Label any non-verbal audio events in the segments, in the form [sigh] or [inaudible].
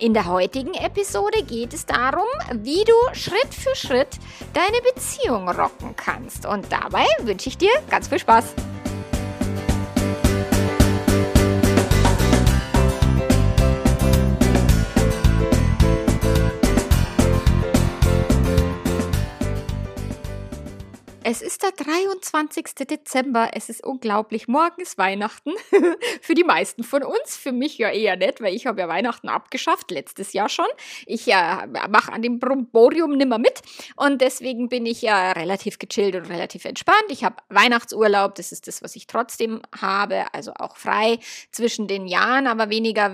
In der heutigen Episode geht es darum, wie du Schritt für Schritt deine Beziehung rocken kannst. Und dabei wünsche ich dir ganz viel Spaß. Es ist der 23. Dezember. Es ist unglaublich. Morgen ist Weihnachten. [laughs] für die meisten von uns. Für mich ja eher nicht, weil ich habe ja Weihnachten abgeschafft, letztes Jahr schon. Ich äh, mache an dem Bromborium nimmer mit. Und deswegen bin ich ja relativ gechillt und relativ entspannt. Ich habe Weihnachtsurlaub. Das ist das, was ich trotzdem habe. Also auch frei zwischen den Jahren, aber weniger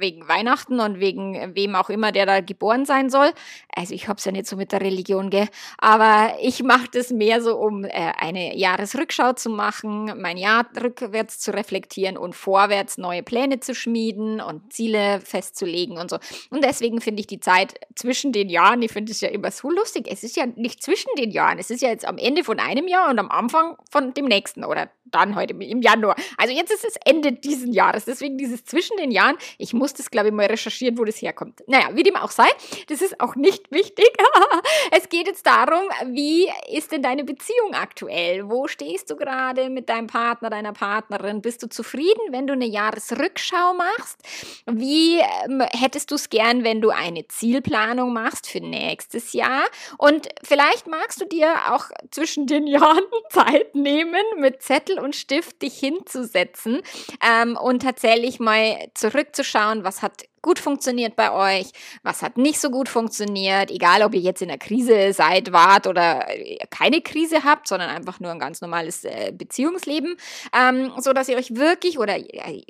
wegen Weihnachten und wegen wem auch immer, der da geboren sein soll. Also ich habe es ja nicht so mit der Religion, gell. Aber ich mache das mehr so, um äh, eine Jahresrückschau zu machen, mein Jahr rückwärts zu reflektieren und vorwärts neue Pläne zu schmieden und Ziele festzulegen und so. Und deswegen finde ich die Zeit zwischen den Jahren, ich finde es ja immer so lustig. Es ist ja nicht zwischen den Jahren, es ist ja jetzt am Ende von einem Jahr und am Anfang von dem nächsten oder dann heute im Januar. Also jetzt ist es Ende diesen Jahres, deswegen dieses zwischen den Jahren. Ich muss das, glaube ich, mal recherchieren, wo das herkommt. Naja, wie dem auch sei, das ist auch nicht wichtig. [laughs] es geht jetzt darum, wie ist denn deine Beziehung aktuell? Wo stehst du gerade mit deinem Partner, deiner Partnerin? Bist du zufrieden, wenn du eine Jahresrückschau machst? Wie ähm, hättest du es gern, wenn du eine Zielplanung machst für nächstes Jahr? Und vielleicht magst du dir auch zwischen den [laughs] Jahren Zeit nehmen, mit Zettel und Stift dich hinzusetzen ähm, und tatsächlich mal zurückzuschauen, was hat gut funktioniert bei euch, was hat nicht so gut funktioniert, egal ob ihr jetzt in der Krise seid, wart oder äh, keine Krise habt, sondern einfach nur ein ganz normales äh, Beziehungsleben, ähm, so dass ihr euch wirklich oder äh,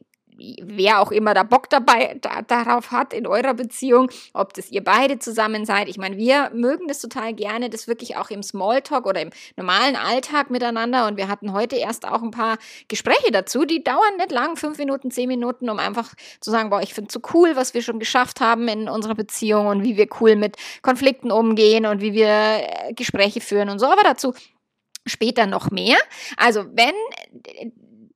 wer auch immer da Bock dabei da, darauf hat in eurer Beziehung, ob das ihr beide zusammen seid. Ich meine, wir mögen das total gerne, das wirklich auch im Smalltalk oder im normalen Alltag miteinander. Und wir hatten heute erst auch ein paar Gespräche dazu, die dauern nicht lang, fünf Minuten, zehn Minuten, um einfach zu sagen, boah, ich finde es so cool, was wir schon geschafft haben in unserer Beziehung und wie wir cool mit Konflikten umgehen und wie wir äh, Gespräche führen und so. Aber dazu später noch mehr. Also wenn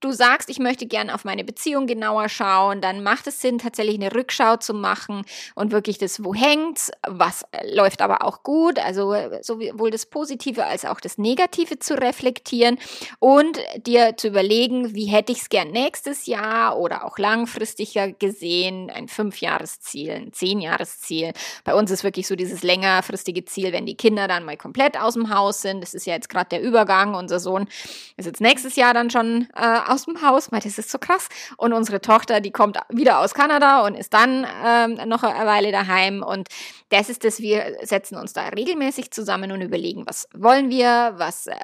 du sagst, ich möchte gerne auf meine Beziehung genauer schauen, dann macht es Sinn, tatsächlich eine Rückschau zu machen und wirklich das, wo hängt's, was äh, läuft aber auch gut, also äh, sowohl das Positive als auch das Negative zu reflektieren und dir zu überlegen, wie hätte ich es gern nächstes Jahr oder auch langfristiger gesehen, ein Fünfjahresziel, ein Zehnjahresziel. Bei uns ist wirklich so dieses längerfristige Ziel, wenn die Kinder dann mal komplett aus dem Haus sind. Das ist ja jetzt gerade der Übergang. Unser Sohn ist jetzt nächstes Jahr dann schon äh, aus dem Haus, weil das ist so krass. Und unsere Tochter, die kommt wieder aus Kanada und ist dann ähm, noch eine Weile daheim. Und das ist das, wir setzen uns da regelmäßig zusammen und überlegen, was wollen wir, was äh,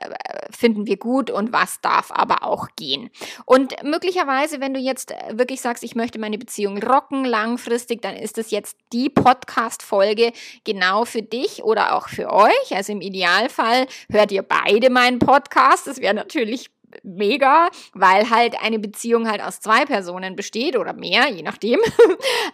finden wir gut und was darf aber auch gehen. Und möglicherweise, wenn du jetzt wirklich sagst, ich möchte meine Beziehung rocken langfristig, dann ist das jetzt die Podcast-Folge genau für dich oder auch für euch. Also im Idealfall hört ihr beide meinen Podcast. Das wäre natürlich mega, weil halt eine Beziehung halt aus zwei Personen besteht oder mehr, je nachdem. [laughs]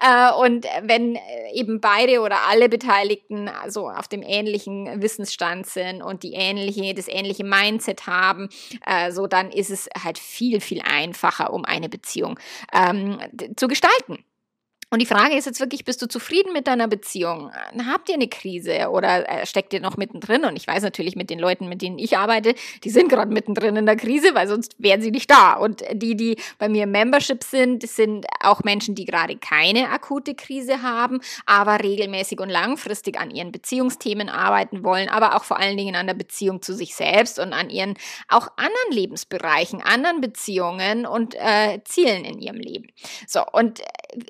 Äh, und wenn eben beide oder alle Beteiligten so auf dem ähnlichen Wissensstand sind und die ähnliche, das ähnliche Mindset haben, äh, so dann ist es halt viel, viel einfacher, um eine Beziehung ähm, zu gestalten. Und die Frage ist jetzt wirklich, bist du zufrieden mit deiner Beziehung? Habt ihr eine Krise oder äh, steckt ihr noch mittendrin? Und ich weiß natürlich mit den Leuten, mit denen ich arbeite, die sind gerade mittendrin in der Krise, weil sonst wären sie nicht da. Und die, die bei mir Membership sind, sind auch Menschen, die gerade keine akute Krise haben, aber regelmäßig und langfristig an ihren Beziehungsthemen arbeiten wollen, aber auch vor allen Dingen an der Beziehung zu sich selbst und an ihren auch anderen Lebensbereichen, anderen Beziehungen und äh, Zielen in ihrem Leben. So, und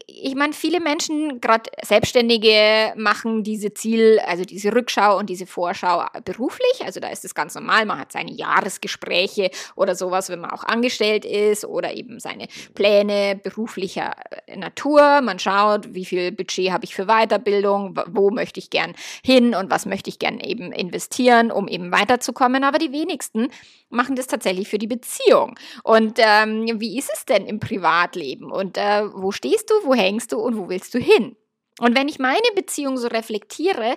ich meine, viele Menschen, gerade Selbstständige, machen diese Ziel, also diese Rückschau und diese Vorschau beruflich. Also da ist es ganz normal. Man hat seine Jahresgespräche oder sowas, wenn man auch angestellt ist oder eben seine Pläne beruflicher äh, Natur. Man schaut, wie viel Budget habe ich für Weiterbildung, wo möchte ich gern hin und was möchte ich gern eben investieren, um eben weiterzukommen. Aber die wenigsten machen das tatsächlich für die Beziehung. Und ähm, wie ist es denn im Privatleben? Und äh, wo stehst du, wo hängst du und wo willst du hin? Und wenn ich meine Beziehung so reflektiere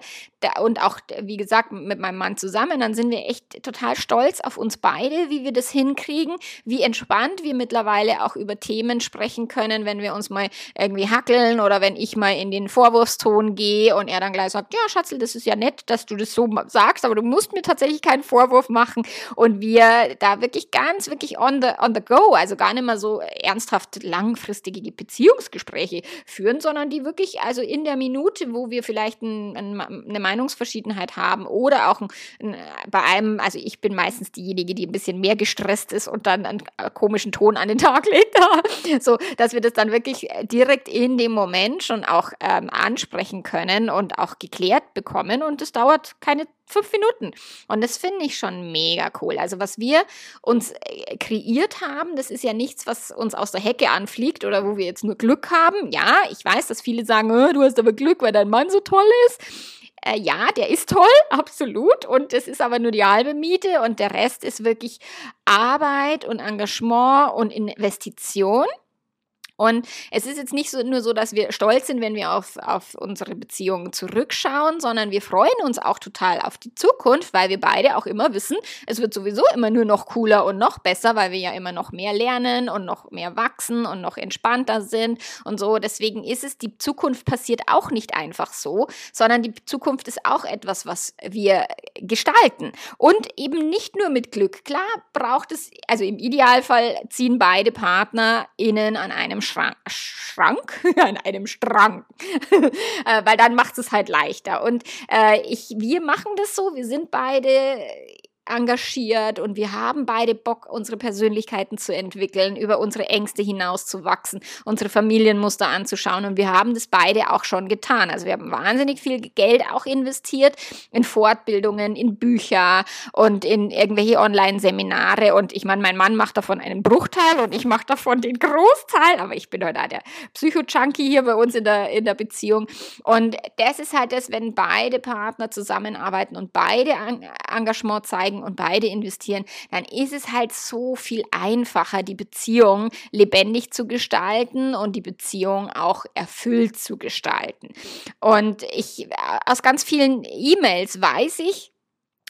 und auch, wie gesagt, mit meinem Mann zusammen, dann sind wir echt total stolz auf uns beide, wie wir das hinkriegen, wie entspannt wir mittlerweile auch über Themen sprechen können, wenn wir uns mal irgendwie hackeln oder wenn ich mal in den Vorwurfston gehe und er dann gleich sagt, ja, Schatzel, das ist ja nett, dass du das so sagst, aber du musst mir tatsächlich keinen Vorwurf machen. Und wir da wirklich ganz, wirklich on the, on the go, also gar nicht mehr so ernsthaft langfristige Beziehungsgespräche führen, sondern die wirklich, also in der Minute, wo wir vielleicht ein, ein, eine Meinungsverschiedenheit haben oder auch ein, bei einem, also ich bin meistens diejenige, die ein bisschen mehr gestresst ist und dann einen komischen Ton an den Tag legt, [laughs] so dass wir das dann wirklich direkt in dem Moment schon auch ähm, ansprechen können und auch geklärt bekommen und es dauert keine fünf Minuten. Und das finde ich schon mega cool. Also was wir uns äh, kreiert haben, das ist ja nichts, was uns aus der Hecke anfliegt oder wo wir jetzt nur Glück haben. Ja, ich weiß, dass viele sagen, oh, du hast aber Glück, weil dein Mann so toll ist. Äh, ja, der ist toll, [laughs] absolut. Und es ist aber nur die halbe Miete und der Rest ist wirklich Arbeit und Engagement und Investition. Und es ist jetzt nicht so, nur so, dass wir stolz sind, wenn wir auf, auf unsere Beziehungen zurückschauen, sondern wir freuen uns auch total auf die Zukunft, weil wir beide auch immer wissen, es wird sowieso immer nur noch cooler und noch besser, weil wir ja immer noch mehr lernen und noch mehr wachsen und noch entspannter sind und so. Deswegen ist es, die Zukunft passiert auch nicht einfach so, sondern die Zukunft ist auch etwas, was wir gestalten. Und eben nicht nur mit Glück. Klar braucht es, also im Idealfall ziehen beide PartnerInnen an einem Schrank, Schrank [laughs] an einem Strang, [laughs] äh, weil dann macht es halt leichter. Und äh, ich, wir machen das so, wir sind beide engagiert und wir haben beide Bock, unsere Persönlichkeiten zu entwickeln, über unsere Ängste hinaus zu wachsen, unsere Familienmuster anzuschauen. Und wir haben das beide auch schon getan. Also wir haben wahnsinnig viel Geld auch investiert in Fortbildungen, in Bücher und in irgendwelche Online-Seminare. Und ich meine, mein Mann macht davon einen Bruchteil und ich mache davon den Großteil, aber ich bin heute auch der Psycho-Junkie hier bei uns in der, in der Beziehung. Und das ist halt das, wenn beide Partner zusammenarbeiten und beide Engagement zeigen, zeigen und beide investieren, dann ist es halt so viel einfacher, die Beziehung lebendig zu gestalten und die Beziehung auch erfüllt zu gestalten. Und ich, aus ganz vielen E-Mails weiß ich,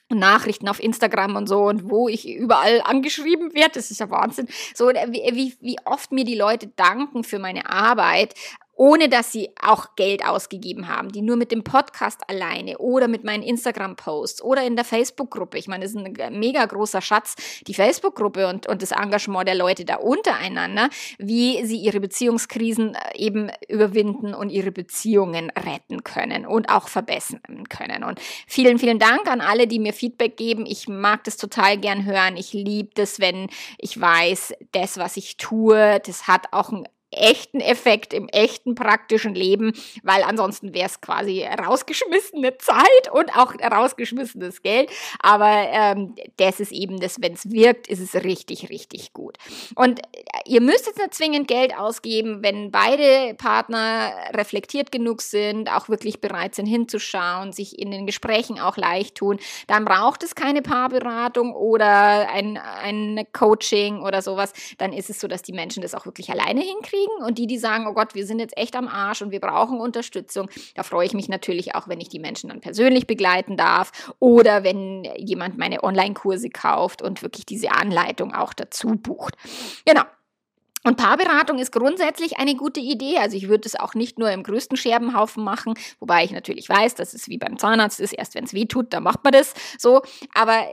Nachrichten auf Instagram und so und wo ich überall angeschrieben werde, das ist ja Wahnsinn. So wie, wie oft mir die Leute danken für meine Arbeit, ohne dass sie auch Geld ausgegeben haben, die nur mit dem Podcast alleine oder mit meinen Instagram-Posts oder in der Facebook-Gruppe. Ich meine, das ist ein mega großer Schatz, die Facebook-Gruppe und, und das Engagement der Leute da untereinander, wie sie ihre Beziehungskrisen äh, eben überwinden und ihre Beziehungen retten können und auch verbessern können. Und vielen, vielen Dank an alle, die mir Feedback geben. Ich mag das total gern hören. Ich liebe das, wenn ich weiß, das, was ich tue, das hat auch einen echten Effekt im echten praktischen Leben, weil ansonsten wäre es quasi rausgeschmissene [laughs] Zeit und auch rausgeschmissenes Geld. Aber ähm, das ist eben das, wenn es wirkt, ist es richtig, richtig gut. Und äh, ihr müsst jetzt nicht zwingend Geld ausgeben, wenn beide Partner reflektiert genug sind, auch wirklich bereit sind hinzuschauen, sich in den Gesprächen auch leicht tun, dann braucht es keine Paarberatung oder ein, ein Coaching oder sowas. Dann ist es so, dass die Menschen das auch wirklich alleine hinkriegen kriegen und die, die sagen, oh Gott, wir sind jetzt echt am Arsch und wir brauchen Unterstützung, da freue ich mich natürlich auch, wenn ich die Menschen dann persönlich begleiten darf oder wenn jemand meine Online-Kurse kauft und wirklich diese Anleitung auch dazu bucht. Genau. Und Paarberatung ist grundsätzlich eine gute Idee. Also ich würde es auch nicht nur im größten Scherbenhaufen machen, wobei ich natürlich weiß, dass es wie beim Zahnarzt ist, erst wenn es weh tut, dann macht man das so. Aber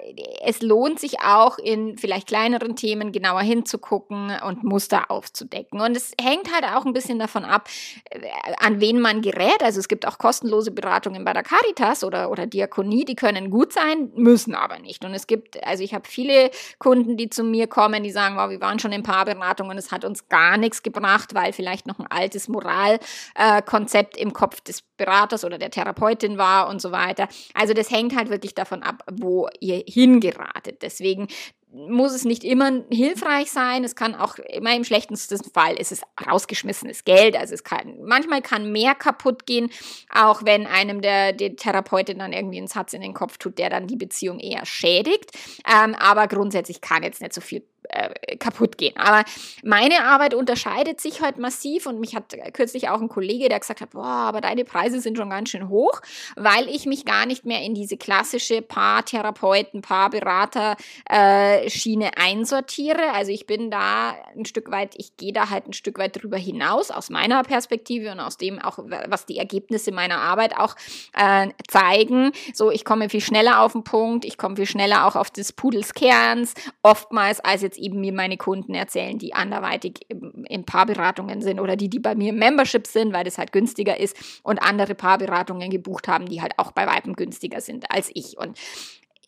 es lohnt sich auch in vielleicht kleineren Themen genauer hinzugucken und Muster aufzudecken. Und es hängt halt auch ein bisschen davon ab, äh, an wen man gerät. Also es gibt auch kostenlose Beratungen bei der Caritas oder, oder Diakonie, die können gut sein, müssen aber nicht. Und es gibt, also ich habe viele Kunden, die zu mir kommen, die sagen, wow, wir waren schon in Paarberatung und es hat hat uns gar nichts gebracht, weil vielleicht noch ein altes Moralkonzept äh, im Kopf des Beraters oder der Therapeutin war und so weiter. Also das hängt halt wirklich davon ab, wo ihr hingeratet. Deswegen muss es nicht immer hilfreich sein. Es kann auch immer im schlechtesten Fall ist es rausgeschmissenes Geld. Also es kann, manchmal kann mehr kaputt gehen, auch wenn einem der, der Therapeutin dann irgendwie einen Satz in den Kopf tut, der dann die Beziehung eher schädigt. Ähm, aber grundsätzlich kann jetzt nicht so viel äh, kaputt gehen. Aber meine Arbeit unterscheidet sich heute massiv und mich hat kürzlich auch ein Kollege, der gesagt hat, boah, aber deine Preise sind schon ganz schön hoch, weil ich mich gar nicht mehr in diese klassische Paartherapeuten, Paarberater äh, einsortiere. Also ich bin da ein Stück weit, ich gehe da halt ein Stück weit drüber hinaus aus meiner Perspektive und aus dem auch, was die Ergebnisse meiner Arbeit auch äh, zeigen. So, ich komme viel schneller auf den Punkt, ich komme viel schneller auch auf des Pudels Kerns, oftmals als jetzt eben mir meine Kunden erzählen, die anderweitig in Paarberatungen sind oder die, die bei mir im Membership sind, weil das halt günstiger ist und andere Paarberatungen gebucht haben, die halt auch bei Weitem günstiger sind als ich. Und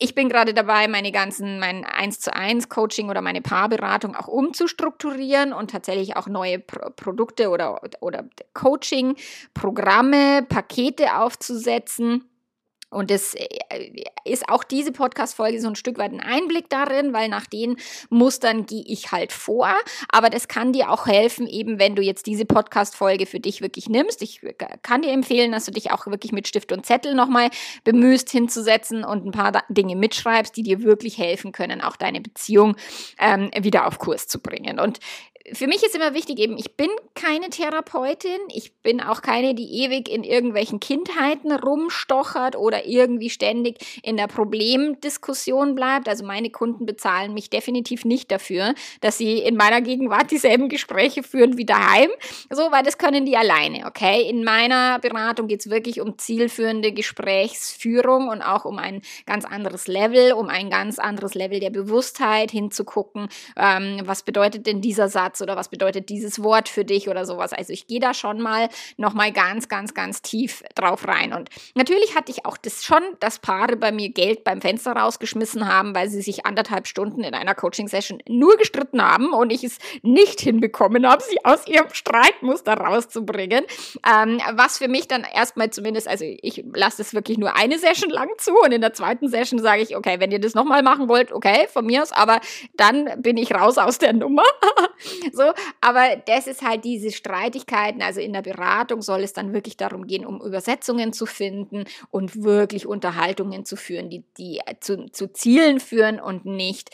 ich bin gerade dabei, meine ganzen, mein 1 zu 1 Coaching oder meine Paarberatung auch umzustrukturieren und tatsächlich auch neue Pro Produkte oder, oder Coaching-Programme, Pakete aufzusetzen und es äh, ist auch diese Podcast-Folge so ein Stück weit ein Einblick darin, weil nach den Mustern gehe ich halt vor. Aber das kann dir auch helfen, eben wenn du jetzt diese Podcast-Folge für dich wirklich nimmst. Ich äh, kann dir empfehlen, dass du dich auch wirklich mit Stift und Zettel nochmal bemühst hinzusetzen und ein paar Dinge mitschreibst, die dir wirklich helfen können, auch deine Beziehung ähm, wieder auf Kurs zu bringen. Und für mich ist immer wichtig eben, ich bin keine Therapeutin, ich bin auch keine, die ewig in irgendwelchen Kindheiten rumstochert oder irgendwie ständig in der Problemdiskussion bleibt. Also meine Kunden bezahlen mich definitiv nicht dafür, dass sie in meiner Gegenwart dieselben Gespräche führen wie daheim. So, weil das können die alleine, okay? In meiner Beratung geht es wirklich um zielführende Gesprächsführung und auch um ein ganz anderes Level, um ein ganz anderes Level der Bewusstheit hinzugucken. Ähm, was bedeutet denn dieser Satz? Oder was bedeutet dieses Wort für dich oder sowas. Also ich gehe da schon mal noch mal ganz, ganz, ganz tief drauf rein. Und natürlich hatte ich auch das schon, dass Paare bei mir Geld beim Fenster rausgeschmissen haben, weil sie sich anderthalb Stunden in einer Coaching-Session nur gestritten haben und ich es nicht hinbekommen habe, sie aus ihrem Streitmuster rauszubringen. Ähm, was für mich dann erstmal zumindest, also ich lasse es wirklich nur eine Session lang zu und in der zweiten Session sage ich, okay, wenn ihr das nochmal machen wollt, okay, von mir aus, aber dann bin ich raus aus der Nummer. [laughs] [laughs] so, aber das ist halt diese Streitigkeiten. Also in der Beratung soll es dann wirklich darum gehen, um Übersetzungen zu finden und wirklich Unterhaltungen zu führen, die, die zu, zu Zielen führen und nicht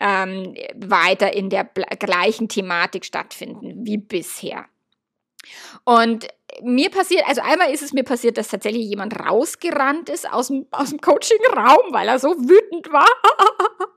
ähm, weiter in der gleichen Thematik stattfinden wie bisher. Und mir passiert, also einmal ist es mir passiert, dass tatsächlich jemand rausgerannt ist aus dem, aus dem Coaching-Raum, weil er so wütend war. [laughs]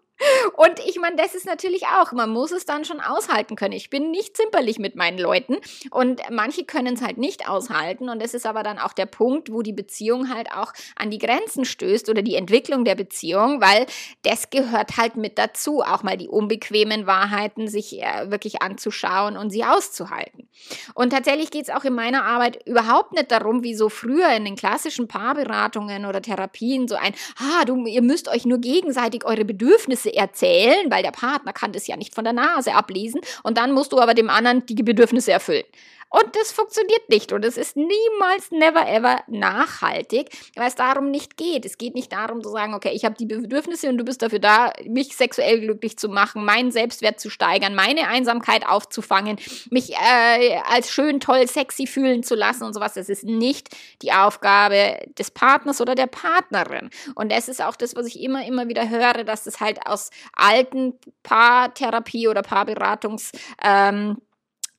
Und ich meine, das ist natürlich auch, man muss es dann schon aushalten können. Ich bin nicht zimperlich mit meinen Leuten und manche können es halt nicht aushalten. Und das ist aber dann auch der Punkt, wo die Beziehung halt auch an die Grenzen stößt oder die Entwicklung der Beziehung, weil das gehört halt mit dazu, auch mal die unbequemen Wahrheiten sich äh, wirklich anzuschauen und sie auszuhalten. Und tatsächlich geht es auch in meiner Arbeit überhaupt nicht darum, wie so früher in den klassischen Paarberatungen oder Therapien so ein, ah, du, ihr müsst euch nur gegenseitig eure Bedürfnisse Bedürfnisse erzählen, weil der Partner kann das ja nicht von der Nase ablesen und dann musst du aber dem anderen die Bedürfnisse erfüllen. Und das funktioniert nicht und es ist niemals, never ever nachhaltig, weil es darum nicht geht. Es geht nicht darum zu sagen, okay, ich habe die Bedürfnisse und du bist dafür da, mich sexuell glücklich zu machen, meinen Selbstwert zu steigern, meine Einsamkeit aufzufangen, mich äh, als schön, toll, sexy fühlen zu lassen und sowas. Das ist nicht die Aufgabe des Partners oder der Partnerin. Und das ist auch das, was ich immer, immer wieder höre, dass das halt aus alten Paartherapie oder Paarberatungs ähm,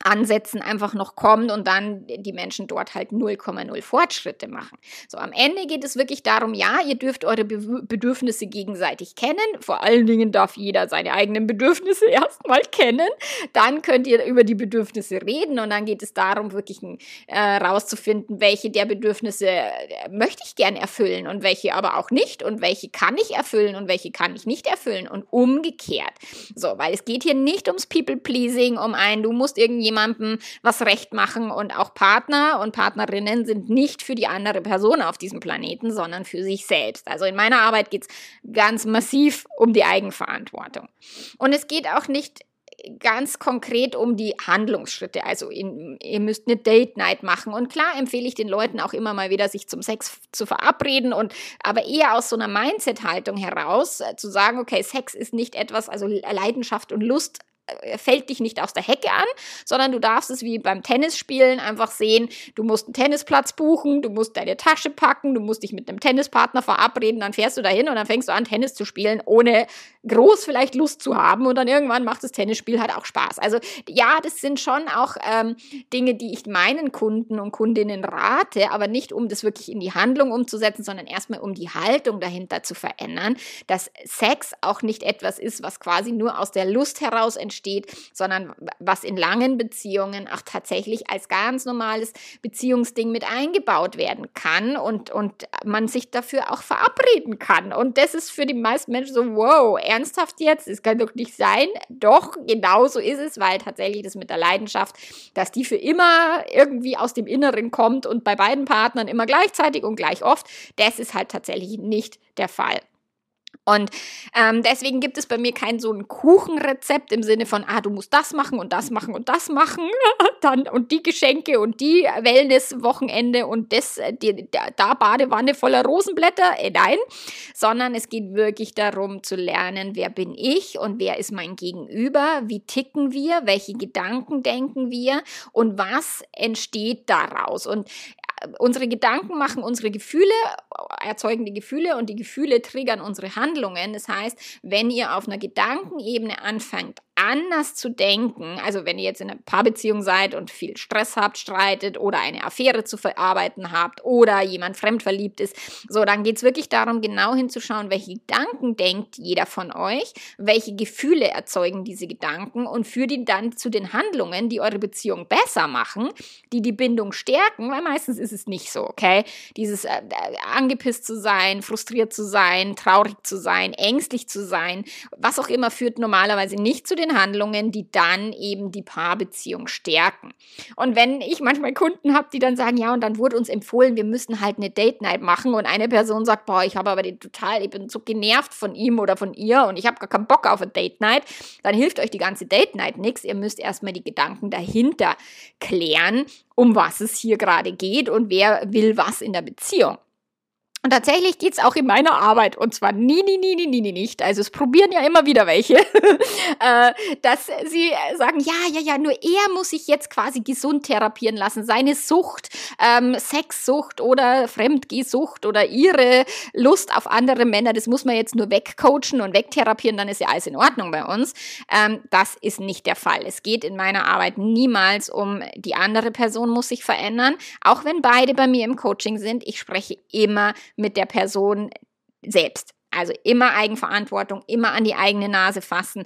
Ansätzen einfach noch kommt und dann die Menschen dort halt 0,0 Fortschritte machen. So, am Ende geht es wirklich darum, ja, ihr dürft eure Be Bedürfnisse gegenseitig kennen. Vor allen Dingen darf jeder seine eigenen Bedürfnisse [laughs] erstmal kennen. Dann könnt ihr über die Bedürfnisse reden und dann geht es darum, wirklich äh, rauszufinden, welche der Bedürfnisse äh, möchte ich gern erfüllen und welche aber auch nicht und welche kann ich erfüllen und welche kann ich nicht erfüllen und umgekehrt. So, weil es geht hier nicht ums People-Pleasing, um ein, du musst irgendwie jemandem was recht machen und auch Partner und Partnerinnen sind nicht für die andere Person auf diesem Planeten, sondern für sich selbst. Also in meiner Arbeit geht es ganz massiv um die Eigenverantwortung. Und es geht auch nicht ganz konkret um die Handlungsschritte. Also in, ihr müsst eine Date Night machen. Und klar empfehle ich den Leuten auch immer mal wieder, sich zum Sex zu verabreden und aber eher aus so einer Mindset-Haltung heraus äh, zu sagen, okay, Sex ist nicht etwas, also Leidenschaft und Lust fällt dich nicht aus der Hecke an, sondern du darfst es wie beim Tennisspielen einfach sehen, du musst einen Tennisplatz buchen, du musst deine Tasche packen, du musst dich mit einem Tennispartner verabreden, dann fährst du dahin und dann fängst du an, Tennis zu spielen, ohne groß vielleicht Lust zu haben und dann irgendwann macht das Tennisspiel halt auch Spaß. Also ja, das sind schon auch ähm, Dinge, die ich meinen Kunden und Kundinnen rate, aber nicht um das wirklich in die Handlung umzusetzen, sondern erstmal um die Haltung dahinter zu verändern, dass Sex auch nicht etwas ist, was quasi nur aus der Lust heraus entsteht, entsteht, sondern was in langen Beziehungen auch tatsächlich als ganz normales Beziehungsding mit eingebaut werden kann und, und man sich dafür auch verabreden kann. Und das ist für die meisten Menschen so, wow, ernsthaft jetzt? Das kann doch nicht sein. Doch, genau so ist es, weil tatsächlich das mit der Leidenschaft, dass die für immer irgendwie aus dem Inneren kommt und bei beiden Partnern immer gleichzeitig und gleich oft, das ist halt tatsächlich nicht der Fall. Und ähm, deswegen gibt es bei mir kein so ein Kuchenrezept im Sinne von, ah, du musst das machen und das machen und das machen, [laughs] dann und die Geschenke und die Wellness-Wochenende und das, äh, die, da Badewanne voller Rosenblätter, äh, nein, sondern es geht wirklich darum zu lernen, wer bin ich und wer ist mein Gegenüber, wie ticken wir, welche Gedanken denken wir und was entsteht daraus. Und unsere Gedanken machen unsere Gefühle, erzeugen die Gefühle und die Gefühle triggern unsere Handlungen. Das heißt, wenn ihr auf einer Gedankenebene anfangt, anders zu denken, also wenn ihr jetzt in einer Paarbeziehung seid und viel Stress habt, streitet oder eine Affäre zu verarbeiten habt oder jemand fremdverliebt ist, so, dann geht es wirklich darum, genau hinzuschauen, welche Gedanken denkt jeder von euch, welche Gefühle erzeugen diese Gedanken und führt die dann zu den Handlungen, die eure Beziehung besser machen, die die Bindung stärken, weil meistens ist es nicht so, okay? Dieses äh, angepisst zu sein, frustriert zu sein, traurig zu sein, ängstlich zu sein, was auch immer führt normalerweise nicht zu den Handlungen, die dann eben die Paarbeziehung stärken. Und wenn ich manchmal Kunden habe, die dann sagen, ja, und dann wurde uns empfohlen, wir müssen halt eine Date Night machen und eine Person sagt, boah, ich habe aber den total, ich bin so genervt von ihm oder von ihr und ich habe gar keinen Bock auf eine Date Night, dann hilft euch die ganze Date Night nichts. Ihr müsst erstmal die Gedanken dahinter klären, um was es hier gerade geht und wer will was in der Beziehung. Und tatsächlich geht's auch in meiner Arbeit, und zwar nie, nie, nie, nie, nie, nie nicht, also es probieren ja immer wieder welche, [laughs] äh, dass sie sagen, ja, ja, ja, nur er muss sich jetzt quasi gesund therapieren lassen. Seine Sucht, ähm, Sexsucht oder Fremdgehsucht oder ihre Lust auf andere Männer, das muss man jetzt nur wegcoachen und wegtherapieren, dann ist ja alles in Ordnung bei uns. Ähm, das ist nicht der Fall. Es geht in meiner Arbeit niemals um die andere Person muss sich verändern, auch wenn beide bei mir im Coaching sind. Ich spreche immer mit der Person selbst. Also immer Eigenverantwortung, immer an die eigene Nase fassen,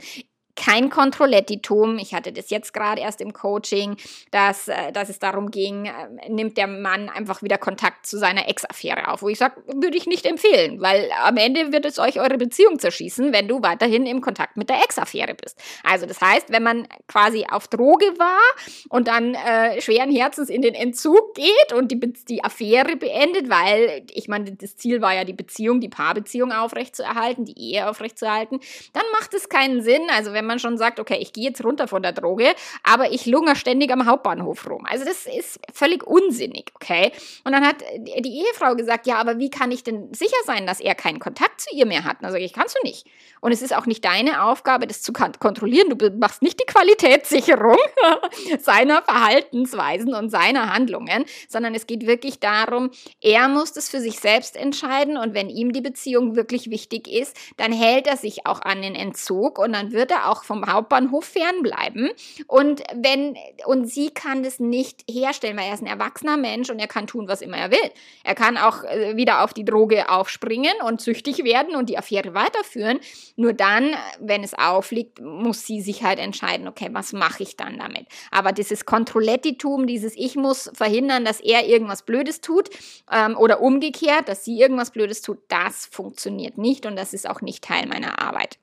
kein Kontrollettitum. Ich hatte das jetzt gerade erst im Coaching, dass, äh, dass es darum ging, äh, nimmt der Mann einfach wieder Kontakt zu seiner Ex-Affäre auf, wo ich sage, würde ich nicht empfehlen, weil am Ende wird es euch eure Beziehung zerschießen, wenn du weiterhin im Kontakt mit der Ex-Affäre bist. Also das heißt, wenn man quasi auf Droge war und dann äh, schweren Herzens in den Entzug geht und die, die Affäre beendet, weil ich meine, das Ziel war ja die Beziehung, die Paarbeziehung aufrechtzuerhalten, die Ehe aufrechtzuerhalten, dann macht es keinen Sinn. Also wenn wenn man schon sagt, okay, ich gehe jetzt runter von der Droge, aber ich lungere ständig am Hauptbahnhof rum. Also das ist völlig unsinnig, okay? Und dann hat die Ehefrau gesagt, ja, aber wie kann ich denn sicher sein, dass er keinen Kontakt zu ihr mehr hat? Und sage ich, kannst du nicht. Und es ist auch nicht deine Aufgabe, das zu kontrollieren. Du machst nicht die Qualitätssicherung [laughs] seiner Verhaltensweisen und seiner Handlungen, sondern es geht wirklich darum, er muss das für sich selbst entscheiden und wenn ihm die Beziehung wirklich wichtig ist, dann hält er sich auch an den Entzug und dann wird er auch auch vom Hauptbahnhof fernbleiben. Und wenn, und sie kann das nicht herstellen, weil er ist ein erwachsener Mensch und er kann tun, was immer er will. Er kann auch äh, wieder auf die Droge aufspringen und süchtig werden und die Affäre weiterführen. Nur dann, wenn es aufliegt, muss sie sich halt entscheiden, okay, was mache ich dann damit? Aber dieses Kontrollettitum, dieses Ich muss verhindern, dass er irgendwas Blödes tut ähm, oder umgekehrt, dass sie irgendwas Blödes tut, das funktioniert nicht und das ist auch nicht Teil meiner Arbeit.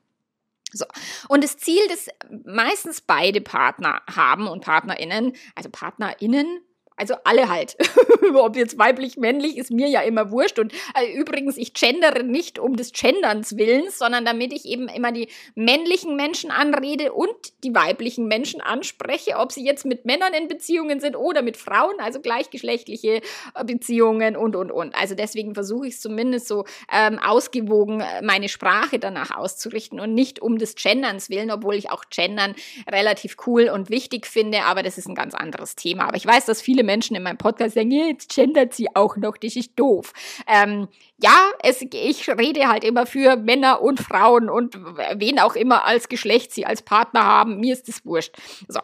So. Und das Ziel, das meistens beide Partner haben und PartnerInnen, also PartnerInnen, Also alle halt. [laughs] Ob jetzt weiblich, männlich, ist mir ja immer wurscht. Und äh, übrigens, ich gendere nicht um des Genderns Willens, sondern damit ich eben immer die männlichen Menschen anrede und die weiblichen Menschen anspreche, ob sie jetzt mit Männern in Beziehungen sind oder mit Frauen, also gleichgeschlechtliche äh, Beziehungen und, und, und. Also deswegen versuche ich es zumindest so ähm, ausgewogen, äh, meine Sprache danach auszurichten und nicht um des Genderns willen, obwohl ich auch Gendern relativ cool und wichtig finde, aber das ist ein ganz anderes Thema. Aber ich weiß, dass viele Menschen in meinem Podcast sagen, jetzt gendert sie auch noch, das ist doof. Ähm, ja, es, ich rede halt immer für Männer und Frauen und wen auch immer als Geschlecht sie als Partner haben. Mir ist das wurscht. So,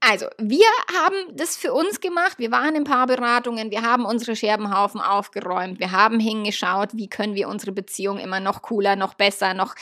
also, wir haben das für uns gemacht. Wir waren in Paarberatungen, wir haben unsere Scherbenhaufen aufgeräumt, wir haben hingeschaut, wie können wir unsere Beziehung immer noch cooler, noch besser, noch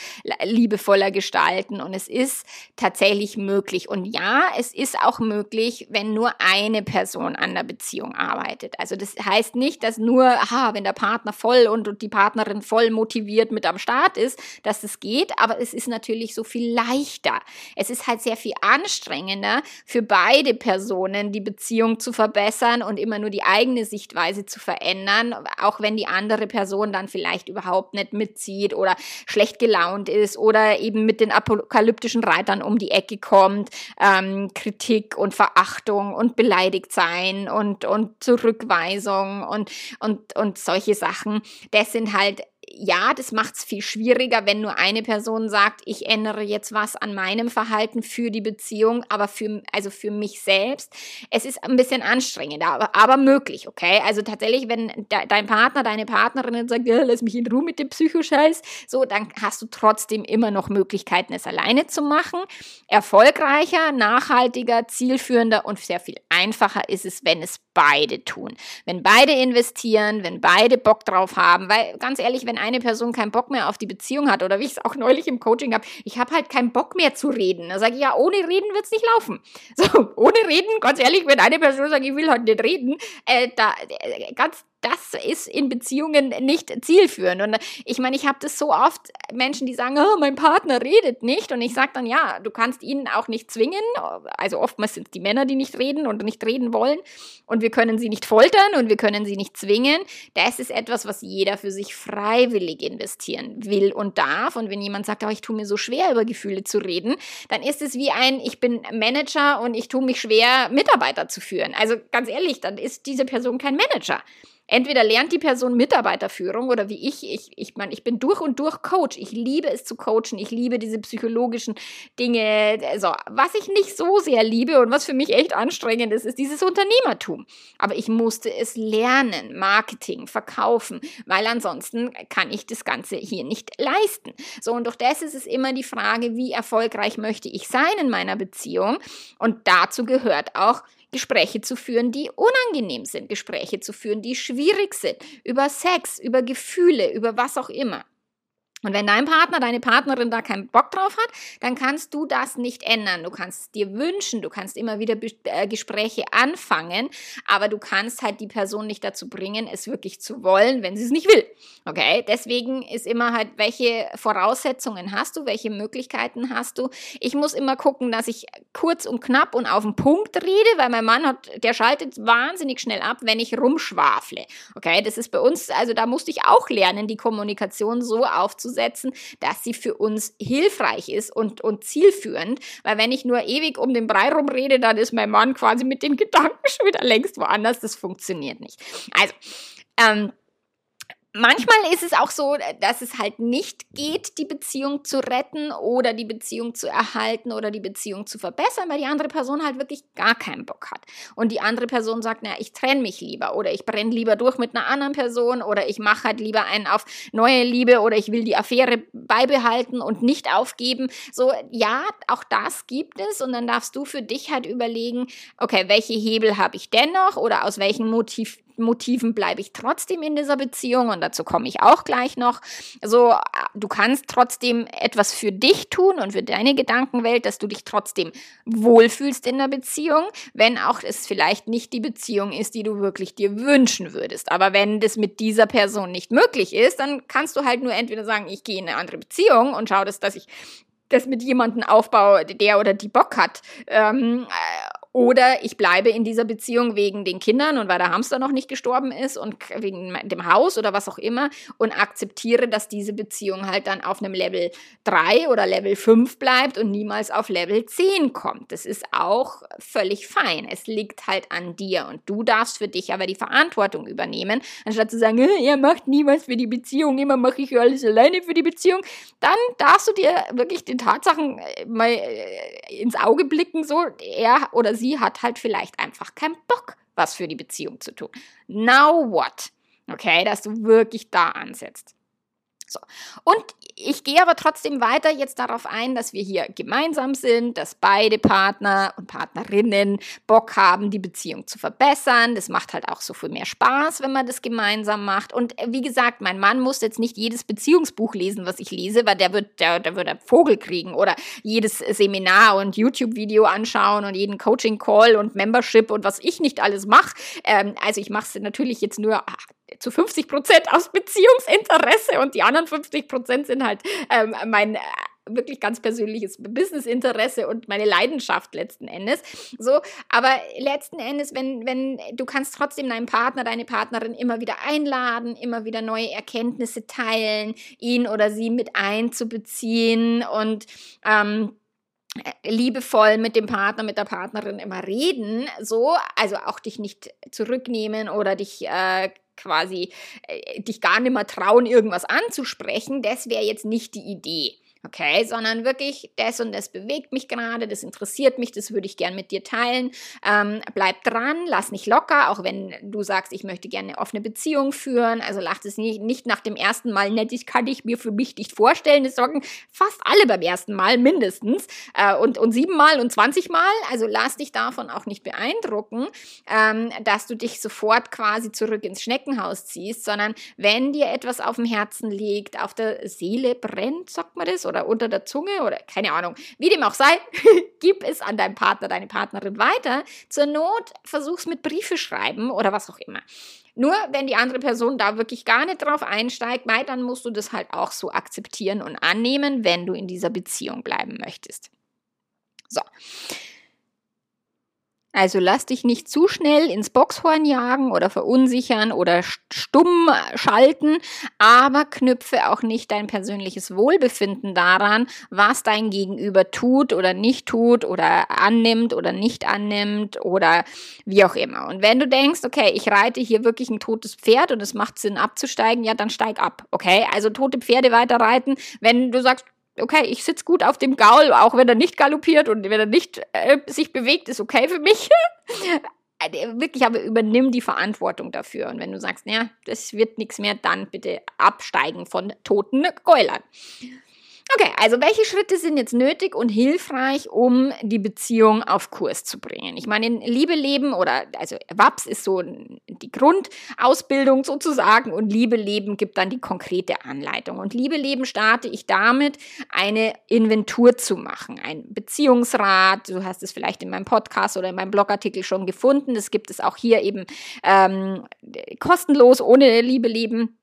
liebevoller gestalten. Und es ist tatsächlich möglich. Und ja, es ist auch möglich, wenn nur eine Person an der Beziehung arbeitet. Also, das heißt nicht, dass nur, aha, wenn der Partner voll und, die Partnerin voll motiviert mit am Start ist, dass das geht. Aber es ist natürlich so viel leichter. Es ist halt sehr viel anstrengender für beide Personen die Beziehung zu verbessern und immer nur die eigene Sichtweise zu verändern, auch wenn die andere Person dann vielleicht überhaupt nicht mitzieht oder schlecht gelaunt ist oder eben mit den apokalyptischen Reitern um die Ecke kommt, ähm, Kritik und Verachtung und beleidigt sein und, und Zurückweisung und, und, und solche Sachen. Das sind halt ja, das macht es viel schwieriger, wenn nur eine Person sagt, ich ändere jetzt was an meinem Verhalten für die Beziehung, aber für, also für mich selbst. Es ist ein bisschen anstrengender, aber, aber möglich, okay? Also tatsächlich, wenn de, dein Partner, deine Partnerin sagt, ja, lass mich in Ruhe mit dem Psychoscheiß, so, dann hast du trotzdem immer noch Möglichkeiten, es alleine zu machen. Erfolgreicher, nachhaltiger, zielführender und sehr viel einfacher ist es, wenn es beide tun. Wenn beide investieren, wenn beide Bock drauf haben, weil ganz ehrlich, wenn eine Person keinen Bock mehr auf die Beziehung hat oder wie ich es auch neulich im Coaching habe, ich habe halt keinen Bock mehr zu reden. Da sage ich, ja, ohne Reden wird es nicht laufen. [laughs] So, ohne Reden, ganz ehrlich, wenn eine Person sagt, ich will halt nicht reden, äh, da, äh, ganz das ist in Beziehungen nicht zielführend. Und ich meine, ich habe das so oft, Menschen, die sagen, oh, mein Partner redet nicht. Und ich sage dann, ja, du kannst ihn auch nicht zwingen. Also oftmals sind es die Männer, die nicht reden und nicht reden wollen. Und wir können sie nicht foltern und wir können sie nicht zwingen. Das ist etwas, was jeder für sich freiwillig investieren will und darf. Und wenn jemand sagt, oh, ich tue mir so schwer, über Gefühle zu reden, dann ist es wie ein, ich bin Manager und ich tue mich schwer, Mitarbeiter zu führen. Also ganz ehrlich, dann ist diese Person kein Manager. Entweder lernt die Person Mitarbeiterführung oder wie ich, ich, ich meine, ich bin durch und durch Coach. Ich liebe es zu coachen. Ich liebe diese psychologischen Dinge. Also, was ich nicht so sehr liebe und was für mich echt anstrengend ist, ist dieses Unternehmertum. Aber ich musste es lernen, Marketing, verkaufen, weil ansonsten kann ich das Ganze hier nicht leisten. So, und durch das ist es immer die Frage, wie erfolgreich möchte ich sein in meiner Beziehung? Und dazu gehört auch, Gespräche zu führen, die unangenehm sind, Gespräche zu führen, die schwierig sind, über Sex, über Gefühle, über was auch immer. Und wenn dein Partner, deine Partnerin da keinen Bock drauf hat, dann kannst du das nicht ändern. Du kannst es dir wünschen, du kannst immer wieder äh, Gespräche anfangen, aber du kannst halt die Person nicht dazu bringen, es wirklich zu wollen, wenn sie es nicht will. Okay? Deswegen ist immer halt, welche Voraussetzungen hast du, welche Möglichkeiten hast du. Ich muss immer gucken, dass ich kurz und knapp und auf den Punkt rede, weil mein Mann hat, der schaltet wahnsinnig schnell ab, wenn ich rumschwafle. Okay? Das ist bei uns, also da musste ich auch lernen, die Kommunikation so aufzunehmen aufzusetzen, dass sie für uns hilfreich ist und, und zielführend. Weil wenn ich nur ewig um den Brei rumrede, dann ist mein Mann quasi mit den Gedanken [laughs] schon wieder längst woanders. Das funktioniert nicht. Also, ähm, manchmal ist es auch so, dass es halt nicht geht, die Beziehung zu retten oder die Beziehung zu erhalten oder die Beziehung zu verbessern, weil die andere Person halt wirklich gar keinen Bock hat. Und die andere Person sagt, na, ich trenne mich lieber oder ich brenne lieber durch mit einer anderen Person oder ich mache halt lieber einen auf neue Liebe oder ich will die Affäre beibehalten und nicht aufgeben. So, ja, auch das gibt es und dann darfst du für dich halt überlegen, okay, welche Hebel habe ich dennoch oder aus welchem Motiv Motiven bleibe ich trotzdem in dieser Beziehung und dazu komme ich auch gleich noch. So, du kannst trotzdem etwas für dich tun und für deine Gedankenwelt, dass du dich trotzdem wohlfühlst in der Beziehung, wenn auch es vielleicht nicht die Beziehung ist, die du wirklich dir wünschen würdest. Aber wenn das mit dieser Person nicht möglich ist, dann kannst du halt nur entweder sagen, ich gehe in eine andere Beziehung und schaue, dass, dass ich das mit jemandem aufbaue, der oder die Bock hat. Ähm, Oder ich bleibe in dieser Beziehung wegen den Kindern und weil der Hamster noch nicht gestorben ist und wegen dem Haus oder was auch immer und akzeptiere, dass diese Beziehung halt dann auf einem Level 3 oder Level 5 bleibt und niemals auf Level 10 kommt. Das ist auch völlig fein. Es liegt halt an dir und du darfst für dich aber die Verantwortung übernehmen, anstatt zu sagen, er macht nie was für die Beziehung, immer mache ich alles alleine für die Beziehung. Dann darfst du dir wirklich den Tatsachen äh, mal äh, ins Auge blicken, so er oder sie hat halt vielleicht einfach keinen Bock, was für die Beziehung zu tun. Now what? Okay, dass du wirklich da ansetzt. So. Und ich gehe aber trotzdem weiter jetzt darauf ein, dass wir hier gemeinsam sind, dass beide Partner und Partnerinnen Bock haben, die Beziehung zu verbessern. Das macht halt auch so viel mehr Spaß, wenn man das gemeinsam macht. Und äh, wie gesagt, mein Mann muss jetzt nicht jedes Beziehungsbuch lesen, was ich lese, weil der wird, der, der wird einen Vogel kriegen oder jedes Seminar und YouTube-Video anschauen und jeden Coaching-Call und Membership und was ich nicht alles mache. Ähm, also ich mache es natürlich jetzt nur zu 50 Prozent aus Beziehungsinteresse und die anderen 50 Prozent sind halt ähm, mein äh, wirklich ganz persönliches Businessinteresse und meine Leidenschaft letzten Endes. So, aber letzten Endes, wenn, wenn du kannst trotzdem deinen Partner, deine Partnerin immer wieder einladen, immer wieder neue Erkenntnisse teilen, ihn oder sie mit einzubeziehen und ähm, liebevoll mit dem Partner, mit der Partnerin immer reden, so, also auch dich nicht zurücknehmen oder dich äh, quasi äh, dich gar nicht mehr trauen, irgendwas anzusprechen, das wäre jetzt nicht die Idee. Okay, sondern wirklich, das und das bewegt mich gerade, das interessiert mich, das würde ich gern mit dir teilen. Ähm, bleib dran, lass nicht locker, auch wenn du sagst, ich möchte gerne eine offene Beziehung führen. Also lass es nicht, nicht nach dem ersten Mal nett, ich kann ich mir für mich nicht vorstellen. Das sagen fast alle beim ersten Mal mindestens äh, und, und siebenmal und zwanzigmal. Also lass dich davon auch nicht beeindrucken, ähm, dass du dich sofort quasi zurück ins Schneckenhaus ziehst, sondern wenn dir etwas auf dem Herzen liegt, auf der Seele brennt, sagt man das, oder unter der Zunge oder keine Ahnung, wie dem auch sei, [laughs] gib es an deinen Partner, deine Partnerin weiter. Zur Not versuch's mit Briefe schreiben oder was auch immer. Nur wenn die andere Person da wirklich gar nicht drauf einsteigt, dann musst du das halt auch so akzeptieren und annehmen, wenn du in dieser Beziehung bleiben möchtest. So. Also lass dich nicht zu schnell ins Boxhorn jagen oder verunsichern oder stumm schalten, aber knüpfe auch nicht dein persönliches Wohlbefinden daran, was dein Gegenüber tut oder nicht tut oder annimmt oder nicht annimmt oder wie auch immer. Und wenn du denkst, okay, ich reite hier wirklich ein totes Pferd und es macht Sinn abzusteigen, ja, dann steig ab, okay? Also tote Pferde weiter reiten. Wenn du sagst, okay, ich sitze gut auf dem Gaul, auch wenn er nicht galoppiert und wenn er nicht äh, sich bewegt, ist okay für mich. [laughs] Äh, wirklich, aber übernimm die Verantwortung dafür. Und wenn du sagst, ja, das wird nichts mehr, dann bitte absteigen von toten Gäulern. Okay, also welche Schritte sind jetzt nötig und hilfreich, um die Beziehung auf Kurs zu bringen? Ich meine, in Liebe leben oder also WAPS ist so die Grundausbildung sozusagen und Liebe leben gibt dann die konkrete Anleitung. Und Liebe leben starte ich damit, eine Inventur zu machen, ein Beziehungsrat. Du hast es vielleicht in meinem Podcast oder in meinem Blogartikel schon gefunden. Das gibt es auch hier eben ähm, kostenlos ohne Liebe leben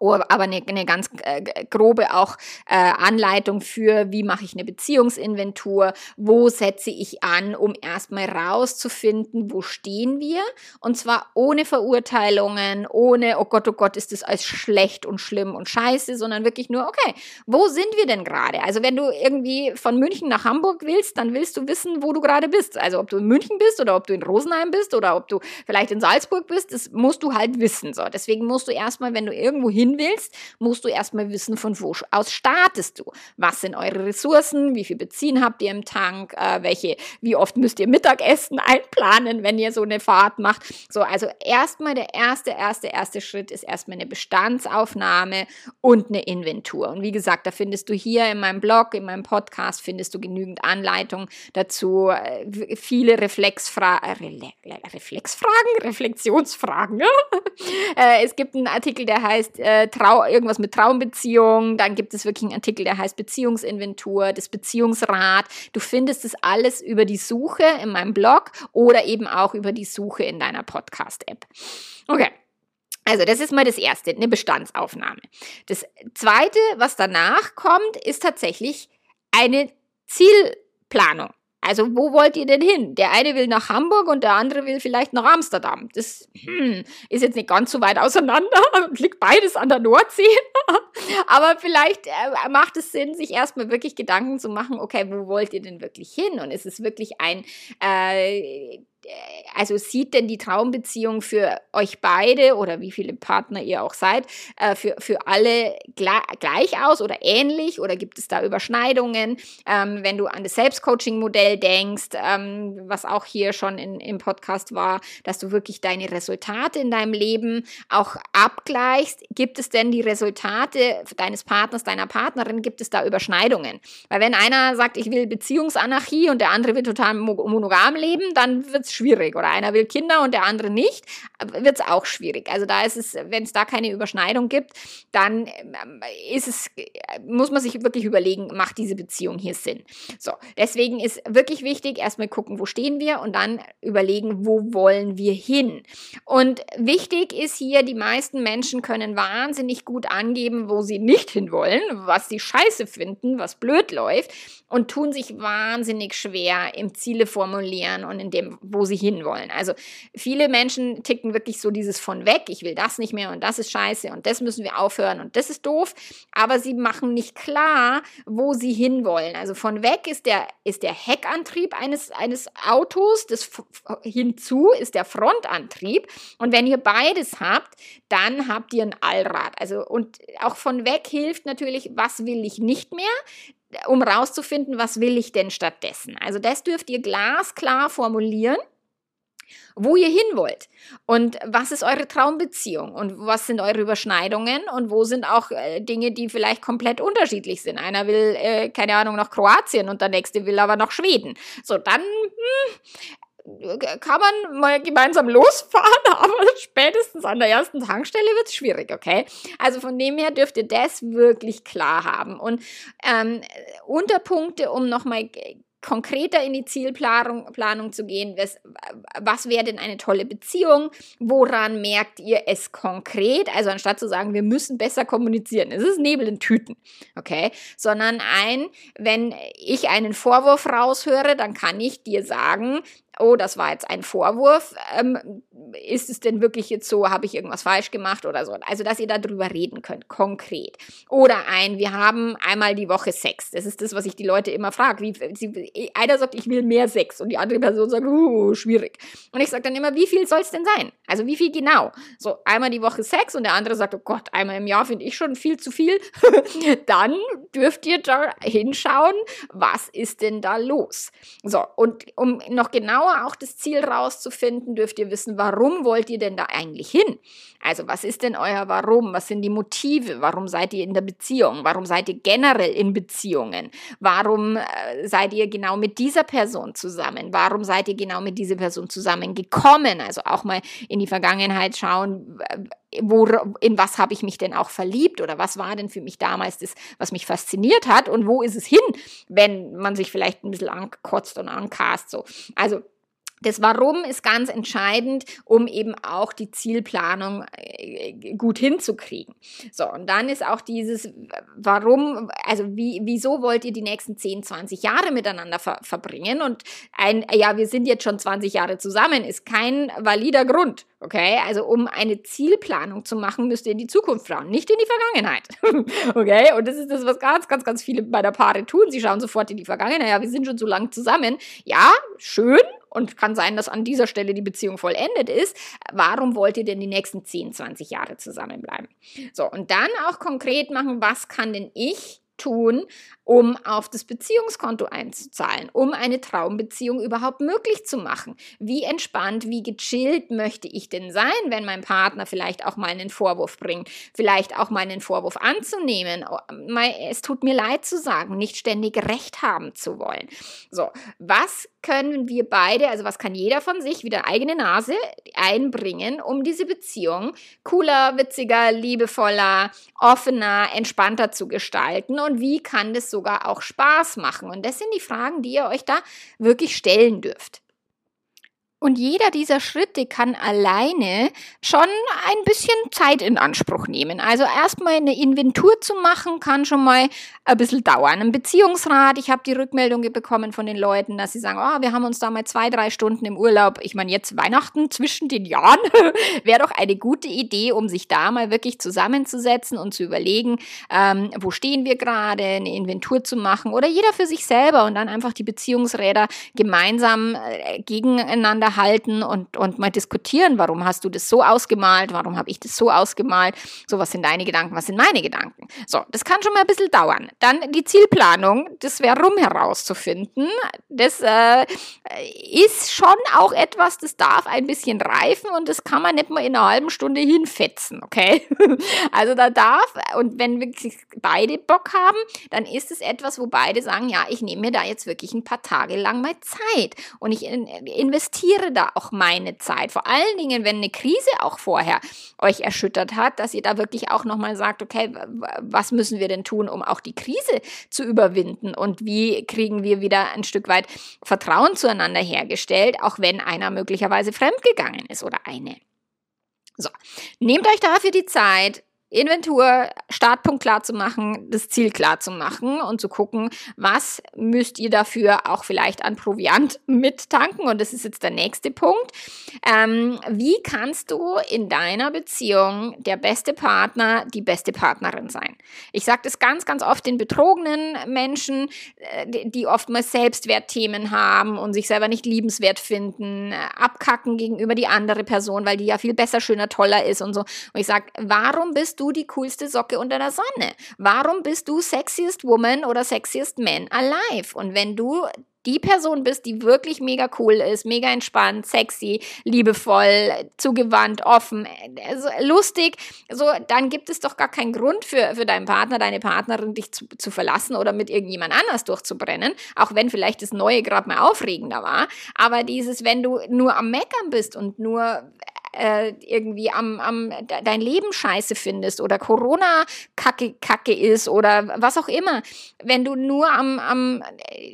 aber eine, eine ganz äh, grobe auch äh, Anleitung für, wie mache ich eine Beziehungsinventur, wo setze ich an, um erstmal rauszufinden, wo stehen wir und zwar ohne Verurteilungen, ohne, oh Gott, oh Gott, ist das alles schlecht und schlimm und scheiße, sondern wirklich nur, okay, wo sind wir denn gerade? Also wenn du irgendwie von München nach Hamburg willst, dann willst du wissen, wo du gerade bist. Also ob du in München bist oder ob du in Rosenheim bist oder ob du vielleicht in Salzburg bist, das musst du halt wissen. So, deswegen musst du erstmal, wenn du irgendwo hin hin willst, musst du erstmal wissen, von wo aus startest du. Was sind eure Ressourcen? Wie viel Benzin habt ihr im Tank? Äh, welche, wie oft müsst ihr Mittagessen [laughs] einplanen, wenn ihr so eine Fahrt macht? So, also erstmal der erste, erste, erste Schritt ist erstmal eine Bestandsaufnahme und eine Inventur. Und wie gesagt, da findest du hier in meinem Blog, in meinem Podcast, findest du genügend Anleitungen dazu, äh, viele Reflexfra Re Reflexfragen, Reflexionsfragen. [laughs] äh, es gibt einen Artikel, der heißt äh, Trau irgendwas mit Traumbeziehung. Dann gibt es wirklich einen Artikel, der heißt Beziehungsinventur, das Beziehungsrat. Du findest es alles über die Suche in meinem Blog oder eben auch über die Suche in deiner Podcast-App. Okay. Also, das ist mal das erste, eine Bestandsaufnahme. Das zweite, was danach kommt, ist tatsächlich eine Zielplanung. Also wo wollt ihr denn hin? Der eine will nach Hamburg und der andere will vielleicht nach Amsterdam. Das hm, ist jetzt nicht ganz so weit auseinander, [laughs] liegt beides an der Nordsee. [laughs] Aber vielleicht äh, macht es Sinn, sich erstmal wirklich Gedanken zu machen, okay, wo wollt ihr denn wirklich hin? Und ist es wirklich ein äh, also sieht denn die Traumbeziehung für euch beide oder wie viele Partner ihr auch seid, äh, für, für alle gleich aus oder ähnlich oder gibt es da Überschneidungen? Ähm, wenn du an das Selbstcoaching-Modell denkst, ähm, was auch hier schon in, im Podcast war, dass du wirklich deine Resultate in deinem Leben auch abgleichst, gibt es denn die Resultate deines Partners, deiner Partnerin, gibt es da Überschneidungen? Weil wenn einer sagt, ich will Beziehungsanarchie und der andere will total monogam leben, dann wird es schwierig. Oder einer will Kinder und der andere nicht, wird es auch schwierig. Also da ist es, wenn es da keine Überschneidung gibt, dann ähm, ist es, muss man sich wirklich überlegen, macht diese Beziehung hier Sinn. So, deswegen ist wirklich wichtig, erstmal gucken, wo stehen wir und dann überlegen, wo wollen wir hin. Und wichtig ist hier, die meisten Menschen können wahnsinnig gut angeben, wo sie nicht hinwollen, was sie scheiße finden, was blöd läuft und tun sich wahnsinnig schwer im Ziele formulieren und in dem, wo sie hinwollen. Also viele Menschen ticken wirklich so dieses von weg, ich will das nicht mehr und das ist scheiße und das müssen wir aufhören und das ist doof, aber sie machen nicht klar, wo sie hinwollen. Also von weg ist der, ist der Heckantrieb eines, eines Autos, das hinzu ist der Frontantrieb und wenn ihr beides habt, dann habt ihr ein Allrad. Also und auch von weg hilft natürlich, was will ich nicht mehr? Um rauszufinden, was will ich denn stattdessen. Also das dürft ihr glasklar formulieren wo ihr hin wollt und was ist eure Traumbeziehung und was sind eure Überschneidungen und wo sind auch äh, Dinge, die vielleicht komplett unterschiedlich sind. Einer will, äh, keine Ahnung, nach Kroatien und der nächste will aber nach Schweden. So, dann hm, kann man mal gemeinsam losfahren, [laughs] aber spätestens an der ersten Tankstelle wird es schwierig, okay? Also von dem her dürft ihr das wirklich klar haben. Und ähm, Unterpunkte, um nochmal konkreter in die Zielplanung Planung zu gehen. Was, was wäre denn eine tolle Beziehung? Woran merkt ihr es konkret? Also anstatt zu sagen, wir müssen besser kommunizieren. Es ist Nebel in Tüten, okay? Sondern ein, wenn ich einen Vorwurf raushöre, dann kann ich dir sagen, oh, das war jetzt ein Vorwurf, ähm, ist es denn wirklich jetzt so, habe ich irgendwas falsch gemacht oder so. Also, dass ihr darüber reden könnt, konkret. Oder ein, wir haben einmal die Woche Sex. Das ist das, was ich die Leute immer frage. Einer sagt, ich will mehr Sex und die andere Person sagt, uh, schwierig. Und ich sage dann immer, wie viel soll es denn sein? Also, wie viel genau? So, einmal die Woche Sex und der andere sagt, oh Gott, einmal im Jahr finde ich schon viel zu viel. [laughs] dann dürft ihr da hinschauen, was ist denn da los? So, und um noch genauer auch das Ziel rauszufinden, dürft ihr wissen, warum wollt ihr denn da eigentlich hin? Also was ist denn euer Warum? Was sind die Motive? Warum seid ihr in der Beziehung? Warum seid ihr generell in Beziehungen? Warum äh, seid ihr genau mit dieser Person zusammen? Warum seid ihr genau mit dieser Person zusammengekommen? Also auch mal in die Vergangenheit schauen, wo, in was habe ich mich denn auch verliebt oder was war denn für mich damals das, was mich fasziniert hat und wo ist es hin, wenn man sich vielleicht ein bisschen ankotzt und ankast so. Also das Warum ist ganz entscheidend, um eben auch die Zielplanung äh, gut hinzukriegen. So, und dann ist auch dieses Warum, also wie, wieso wollt ihr die nächsten 10, 20 Jahre miteinander ver verbringen? Und ein, ja, wir sind jetzt schon 20 Jahre zusammen, ist kein valider Grund. Okay, also um eine Zielplanung zu machen, müsst ihr in die Zukunft schauen, nicht in die Vergangenheit. [laughs] okay, und das ist das, was ganz, ganz, ganz viele bei der Paare tun. Sie schauen sofort in die Vergangenheit. Ja, wir sind schon so lange zusammen. Ja, schön, und kann sein, dass an dieser Stelle die Beziehung vollendet ist, warum wollt ihr denn die nächsten 10, 20 Jahre zusammenbleiben? So, und dann auch konkret machen, was kann denn ich tun, um auf das Beziehungskonto einzuzahlen, um eine Traumbeziehung überhaupt möglich zu machen. Wie entspannt, wie gechillt möchte ich denn sein, wenn mein Partner vielleicht auch mal einen Vorwurf bringt, vielleicht auch mal einen Vorwurf anzunehmen. Es tut mir leid zu sagen, nicht ständig Recht haben zu wollen. So, was können wir beide, also was kann jeder von sich, wieder eigene Nase einbringen, um diese Beziehung cooler, witziger, liebevoller, offener, entspannter zu gestalten und wie kann das sogar auch Spaß machen? Und das sind die Fragen, die ihr euch da wirklich stellen dürft. Und jeder dieser Schritte kann alleine schon ein bisschen Zeit in Anspruch nehmen. Also erstmal eine Inventur zu machen, kann schon mal ein bisschen dauern. Ein Beziehungsrat, ich habe die Rückmeldung bekommen von den Leuten, dass sie sagen, oh, wir haben uns da mal zwei, drei Stunden im Urlaub. Ich meine, jetzt Weihnachten zwischen den Jahren [laughs] wäre doch eine gute Idee, um sich da mal wirklich zusammenzusetzen und zu überlegen, ähm, wo stehen wir gerade, eine Inventur zu machen oder jeder für sich selber und dann einfach die Beziehungsräder gemeinsam äh, gegeneinander halten und, und mal diskutieren, warum hast du das so ausgemalt, warum habe ich das so ausgemalt, so was sind deine Gedanken, was sind meine Gedanken. So, das kann schon mal ein bisschen dauern. Dann die Zielplanung, das wäre rum herauszufinden. Das äh, ist schon auch etwas, das darf ein bisschen reifen und das kann man nicht mal in einer halben Stunde hinfetzen, okay? [laughs] Also da darf, und wenn wirklich beide Bock haben, dann ist es etwas, wo beide sagen, ja, ich nehme mir da jetzt wirklich ein paar Tage lang mal Zeit und ich investiere investiere da auch meine Zeit. Vor allen Dingen, wenn eine Krise auch vorher euch erschüttert hat, dass ihr da wirklich auch nochmal sagt, okay, was müssen wir denn tun, um auch die Krise zu überwinden und wie kriegen wir wieder ein Stück weit Vertrauen zueinander hergestellt, auch wenn einer möglicherweise fremdgegangen ist oder eine. So, nehmt euch dafür die Zeit, Inventur, Startpunkt klar zu machen, das Ziel klar zu machen und zu gucken, was müsst ihr dafür auch vielleicht an Proviant [laughs] mittanken. Und das ist jetzt der nächste Punkt. Ähm, wie kannst du in deiner Beziehung der beste Partner, die beste Partnerin sein? Ich sage das ganz, ganz oft den betrogenen Menschen, äh, die oftmals Selbstwertthemen haben und sich selber nicht liebenswert finden, äh, abkacken gegenüber die andere Person, weil die ja viel besser, schöner, toller ist und so. Und ich sage, warum bist du die coolste Socke unter der Sonne? Warum bist du sexiest woman oder sexiest man alive? Und wenn du die Person bist, die wirklich mega cool ist, mega entspannt, sexy, liebevoll, zugewandt, offen, also lustig, so, dann gibt es doch gar keinen Grund für, für deinen Partner, deine Partnerin, dich zu, zu verlassen oder mit irgendjemand anders durchzubrennen, auch wenn vielleicht das Neue gerade mal aufregender war. Aber dieses, wenn du nur am Meckern bist und nur äh, irgendwie am, am dein Leben scheiße findest oder Corona kacke, kacke ist oder was auch immer, wenn du nur am, am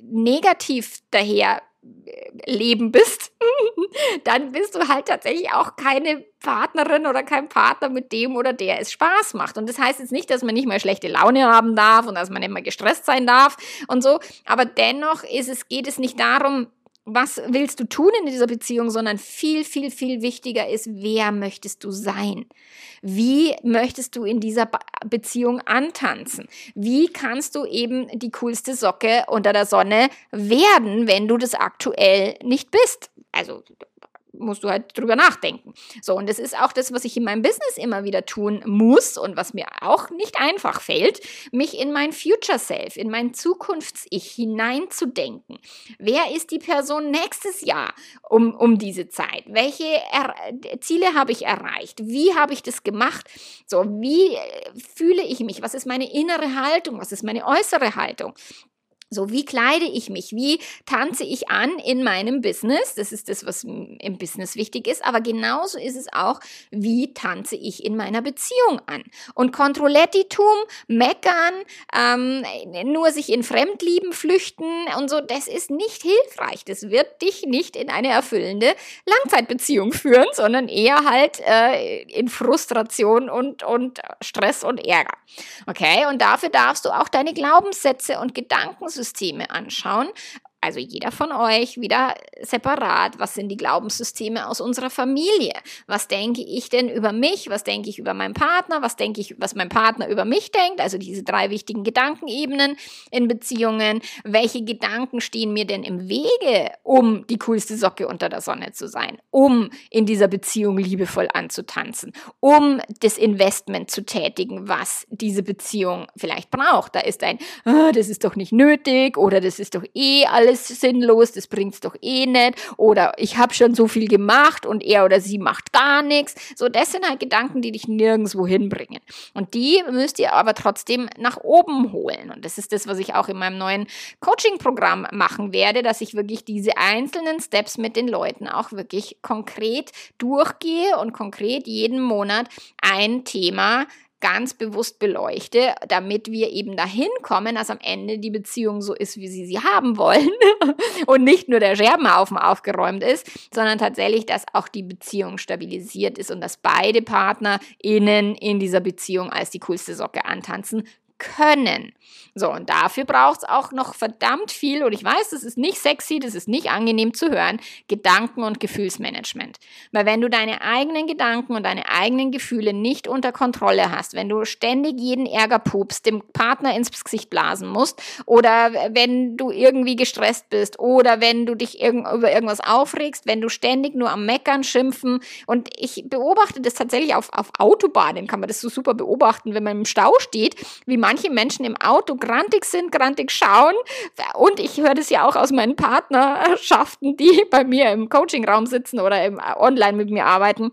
negativ daher äh, leben bist, [laughs] dann bist du halt tatsächlich auch keine Partnerin oder kein Partner mit dem oder der es Spaß macht. Und das heißt jetzt nicht, dass man nicht mal schlechte Laune haben darf und dass man mal gestresst sein darf und so, aber dennoch ist es, geht es nicht darum, was willst du tun in dieser Beziehung, sondern viel, viel, viel wichtiger ist, wer möchtest du sein? Wie möchtest du in dieser Beziehung antanzen? Wie kannst du eben die coolste Socke unter der Sonne werden, wenn du das aktuell nicht bist? Also musst du halt drüber nachdenken. So, und das ist auch das, was ich in meinem Business immer wieder tun muss und was mir auch nicht einfach fällt, mich in mein Future Self, in mein Zukunfts-Ich hineinzudenken. Wer ist die Person nächstes Jahr um, um diese Zeit? Welche er Ziele habe ich erreicht? Wie habe ich das gemacht? So, wie äh, fühle ich mich? Was ist meine innere Haltung? Was ist meine äußere Haltung? So, wie kleide ich mich? Wie tanze ich an in meinem Business? Das ist das, was im Business wichtig ist. Aber genauso ist es auch, wie tanze ich in meiner Beziehung an? Und Kontrollettitum, meckern, ähm, nur sich in Fremdlieben flüchten und so, das ist nicht hilfreich. Das wird dich nicht in eine erfüllende Langzeitbeziehung führen, sondern eher halt äh, in Frustration und, und Stress und Ärger. Okay? Und dafür darfst du auch deine Glaubenssätze und Gedanken Glaubenssysteme anschauen also jeder von euch wieder separat. Was sind die Glaubenssysteme aus unserer Familie? Was denke ich denn über mich? Was denke ich über meinen Partner? Was denke ich, was mein Partner über mich denkt? Also diese drei wichtigen Gedankenebenen in Beziehungen. Welche Gedanken stehen mir denn im Wege, um die coolste Socke unter der Sonne zu sein? Um in dieser Beziehung liebevoll anzutanzen? Um das Investment zu tätigen, was diese Beziehung vielleicht braucht? Da ist ein, oh, das ist doch nicht nötig oder das ist doch eh alles alles sinnlos, das bringt's doch eh nicht oder ich habe schon so viel gemacht und er oder sie macht gar nichts. So, das sind halt Gedanken, die dich nirgendwo hinbringen. Und die müsst ihr aber trotzdem nach oben holen. Und das ist das, was ich auch in meinem neuen Coaching-Programm machen werde, dass ich wirklich diese einzelnen Steps mit den Leuten auch wirklich konkret durchgehe und konkret jeden Monat ein Thema ganz bewusst beleuchte, damit wir eben dahin kommen, dass am Ende die Beziehung so ist, wie sie sie haben wollen [laughs] und nicht nur der Scherbenhaufen aufgeräumt ist, sondern tatsächlich, dass auch die Beziehung stabilisiert ist und dass beide Partner innen in dieser Beziehung als die coolste Socke antanzen können. So, und dafür braucht es auch noch verdammt viel, und ich weiß, das ist nicht sexy, das ist nicht angenehm zu hören, Gedanken- und Gefühlsmanagement. Weil wenn du deine eigenen Gedanken und deine eigenen Gefühle nicht unter Kontrolle hast, wenn du ständig jeden Ärger pupst, dem Partner ins Gesicht blasen musst, oder wenn du irgendwie gestresst bist, oder wenn du dich irg über irgendwas aufregst, wenn du ständig nur am Meckern, Schimpfen, und ich beobachte das tatsächlich auf, auf Autobahnen, kann man das so super beobachten, wenn man im Stau steht, wie manche Menschen im Auto grantig sind, grantig schauen. Und ich höre das ja auch aus meinen Partnerschaften, die [laughs] bei mir im Coachingraum sitzen oder im, online mit mir arbeiten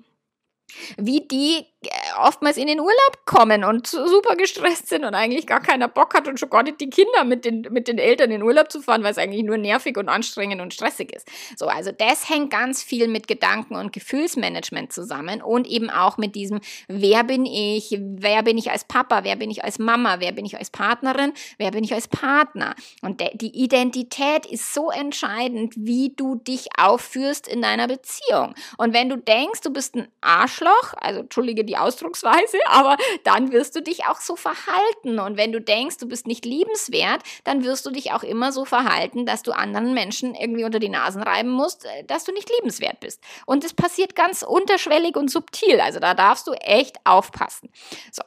wie die äh, oftmals in den Urlaub kommen und super gestresst sind und eigentlich gar keiner Bock hat und schon gar nicht die Kinder mit den, mit den Eltern in den Urlaub zu fahren, weil es eigentlich nur nervig und anstrengend und stressig ist. So, also das hängt ganz viel mit Gedanken- und Gefühlsmanagement zusammen und eben auch mit diesem, wer bin ich, wer bin ich als Papa, wer bin ich als Mama, wer bin ich als Partnerin, wer bin ich als Partner. Und die Identität ist so entscheidend, wie du dich aufführst in deiner Beziehung. Und wenn du denkst, du bist ein Arschloch, also entschuldige die die Ausdrucksweise, aber dann wirst du dich auch so verhalten. Und wenn du denkst, du bist nicht liebenswert, dann wirst du dich auch immer so verhalten, dass du anderen Menschen irgendwie unter die Nasen reiben musst, äh, dass du nicht liebenswert bist. Und es passiert ganz unterschwellig und subtil. Also da darfst du echt aufpassen. So.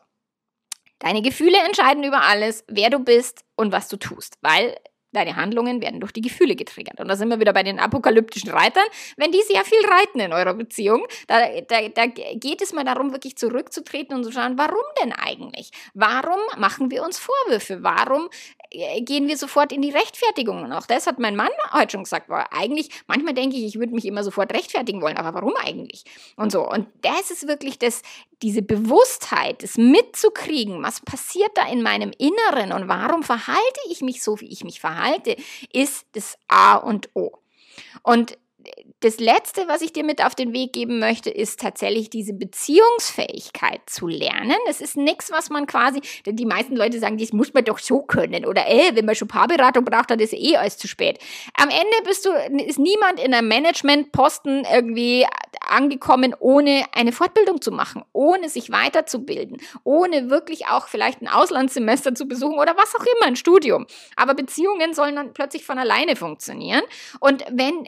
Deine Gefühle entscheiden über alles, wer du bist und was du tust, weil Deine Handlungen werden durch die Gefühle getriggert. Und da sind wir wieder bei den apokalyptischen Reitern. Wenn die sehr viel reiten in eurer Beziehung, da, da, da geht es mal darum, wirklich zurückzutreten und zu schauen, warum denn eigentlich? Warum machen wir uns Vorwürfe? Warum äh, gehen wir sofort in die Rechtfertigung? Und auch das hat mein Mann heute schon gesagt, weil eigentlich, manchmal denke ich, ich würde mich immer sofort rechtfertigen wollen, aber warum eigentlich? Und so. Und das ist wirklich das, diese Bewusstheit, das mitzukriegen, was passiert da in meinem Inneren und warum verhalte ich mich so, wie ich mich verhalte, ist das A und O. Und das Letzte, was ich dir mit auf den Weg geben möchte, ist tatsächlich diese Beziehungsfähigkeit zu lernen. Das ist nichts, was man quasi, denn die meisten Leute sagen, das muss man doch so können. Oder ey, wenn man schon Paarberatung braucht, dann ist eh alles zu spät. Am Ende bist du, ist niemand in einem Managementposten irgendwie angekommen, ohne eine Fortbildung zu machen, ohne sich weiterzubilden, ohne wirklich auch vielleicht ein Auslandssemester zu besuchen oder was auch immer, ein Studium. Aber Beziehungen sollen dann plötzlich von alleine funktionieren. Und wenn